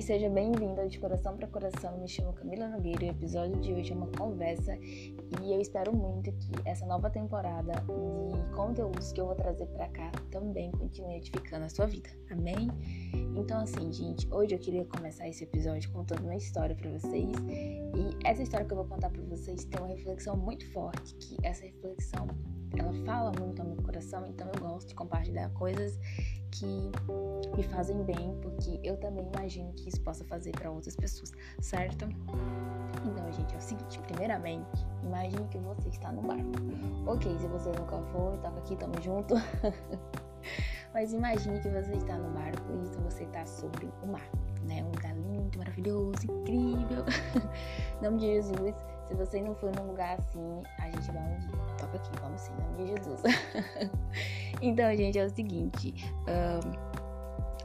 Oi, seja bem-vindo de coração para coração. Me chamo Camila Nogueira e o episódio de hoje é uma conversa e eu espero muito que essa nova temporada de conteúdos que eu vou trazer para cá também continue edificando a sua vida. Amém? Então, assim, gente, hoje eu queria começar esse episódio contando uma história para vocês e essa história que eu vou contar para vocês tem uma reflexão muito forte, que essa reflexão ela fala muito ao meu coração, então eu gosto de compartilhar coisas que me fazem bem, porque eu também imagino que isso possa fazer para outras pessoas, certo? Então, gente, é o seguinte: primeiramente, imagine que você está no barco. Ok, se você nunca foi, toca aqui, tamo junto. Mas imagine que você está no barco e então você está sobre o mar, né? Um lugar lindo, maravilhoso, incrível. em nome de Jesus, se você não for num lugar assim, a gente vai um dia. Toca aqui, vamos sim, em nome de Jesus. então, gente, é o seguinte. Um,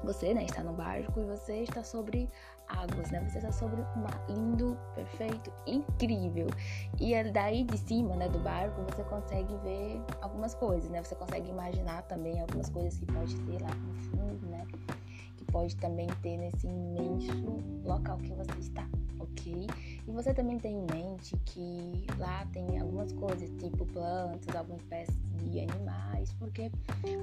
você, né, está no barco e você está sobre águas, né? Você está sobre um mar lindo, perfeito, incrível. E é daí de cima, né, do barco, você consegue ver algumas coisas, né? Você consegue imaginar também algumas coisas que pode ter lá no fundo, né? Pode também ter nesse imenso local que você está, ok? E você também tem em mente que lá tem algumas coisas, tipo plantas, algumas espécies de animais, porque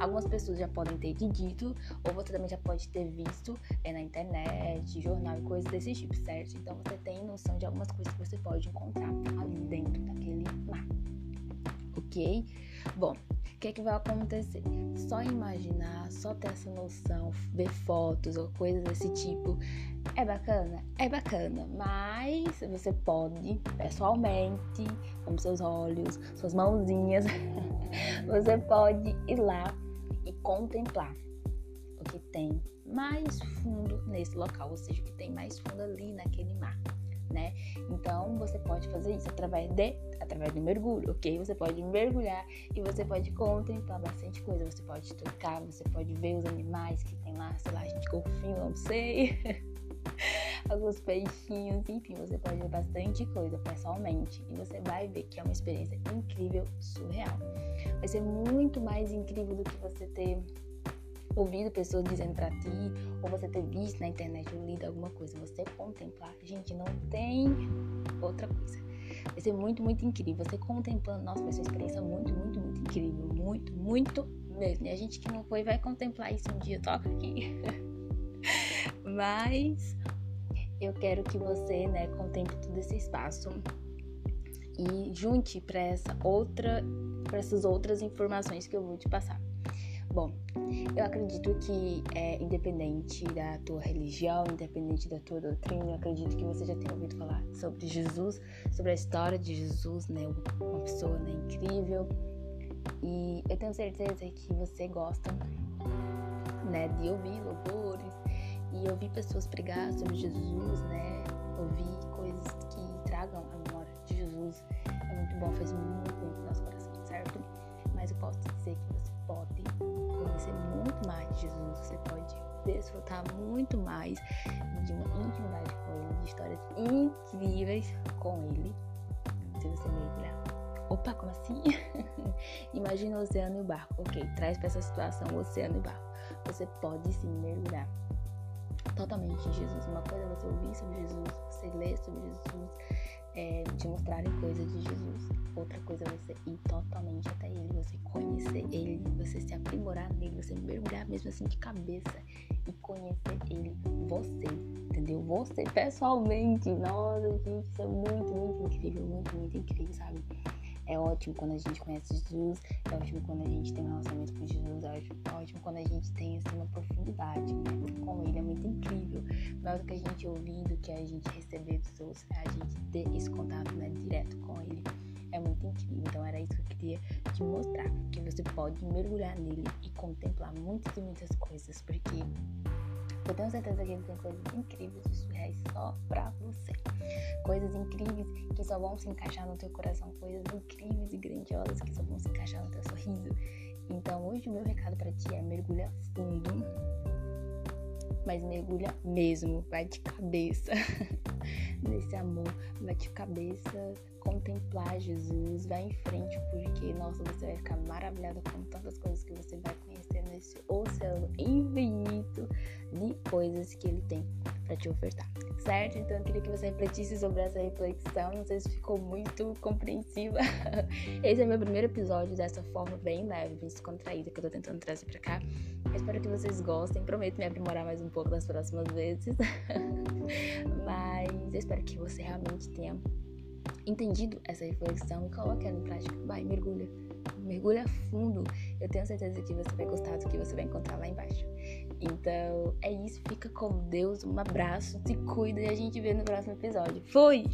algumas pessoas já podem ter dito, ou você também já pode ter visto é, na internet, jornal e coisas desse tipo, certo? Então você tem noção de algumas coisas que você pode encontrar ali dentro daquele mar. Ok? Bom, o que, é que vai acontecer? Só imaginar, só ter essa noção, ver fotos ou coisas desse tipo é bacana? É bacana, mas você pode pessoalmente, com seus olhos, suas mãozinhas, você pode ir lá e contemplar o que tem mais fundo nesse local, ou seja, o que tem mais fundo ali naquele mar né? Então você pode fazer isso através de através do mergulho, ok? Você pode mergulhar e você pode contemplar bastante coisa. Você pode tocar, você pode ver os animais que tem lá, sei lá, gente, golfinho, não sei. Alguns peixinhos, enfim, você pode ver bastante coisa pessoalmente e você vai ver que é uma experiência incrível, surreal. Vai ser muito mais incrível do que você ter ouvido pessoas dizendo para ti, ou você ter visto na internet ou lido alguma coisa, você contemplar, gente, não tem outra coisa. Vai ser muito, muito incrível. Você contemplando, nossa, vai ser uma experiência muito, muito, muito incrível. Muito, muito mesmo. E a gente que não foi vai contemplar isso um dia, toca aqui. Mas eu quero que você, né, contemple todo esse espaço e junte para essa outra, para essas outras informações que eu vou te passar. Bom, eu acredito que é independente da tua religião, independente da tua doutrina, eu acredito que você já tenha ouvido falar sobre Jesus, sobre a história de Jesus, né? Uma pessoa né, incrível. E eu tenho certeza que você gosta, né, de ouvir louvores e ouvir pessoas pregar sobre Jesus, né? Ouvir coisas que tragam a memória de Jesus. É muito bom, faz muito bem pro nosso coração, certo? Mas eu posso dizer que você pode muito mais de Jesus, você pode desfrutar muito mais de uma intimidade com Ele, de histórias incríveis com Ele, se você mergulhar. Opa, como assim? Imagina o oceano e o barco. Ok, traz para essa situação o oceano e o barco. Você pode sim mergulhar totalmente em Jesus. Uma coisa é você ouvir sobre Jesus, você ler sobre Jesus, é, te mostrarem coisas de Jesus. Outra coisa é você ir totalmente até Ele, Ele, você se aprimorar nele, você mergulhar mesmo assim de cabeça e conhecer Ele, você, entendeu? Você pessoalmente. Nossa, gente, isso é muito, muito incrível, muito, muito incrível, sabe? É ótimo quando a gente conhece Jesus, é ótimo quando a gente tem um relacionamento com Jesus, é ótimo quando a gente tem assim, uma profundidade com Ele, é muito incrível. Melhor do que a gente ouvir, do que a gente receber dos outros, é a gente ter esse contato né, direto com Ele. É muito incrível. Então era isso que eu queria te mostrar, que você pode mergulhar nele e contemplar muitas e muitas coisas, porque eu tenho certeza que ele tem coisas incríveis e surreais só pra você. Coisas incríveis que só vão se encaixar no teu coração. Coisas incríveis e grandiosas que só vão se encaixar no teu sorriso. Então hoje o meu recado para ti é mergulha fundo. Mas mergulha mesmo, vai de cabeça nesse amor, vai de cabeça contemplar Jesus, vai em frente, porque nossa, você vai ficar maravilhada com tantas coisas que você vai conhecer nesse oceano infinito de coisas que ele tem para te ofertar, certo? Então eu queria que você refletisse sobre essa reflexão. Não sei se ficou muito compreensiva. Esse é meu primeiro episódio dessa forma bem leve, bem descontraída que eu tô tentando trazer pra cá. Eu espero que vocês gostem. Prometo me aprimorar mais um pouco das próximas vezes. Mas eu espero que você realmente tenha entendido essa reflexão e coloque ela em prática. Vai, mergulha. Mergulha fundo. Eu tenho certeza que você vai gostar do que você vai encontrar lá embaixo. Então, é isso. Fica com Deus. Um abraço. Se cuida e a gente vê no próximo episódio. Fui!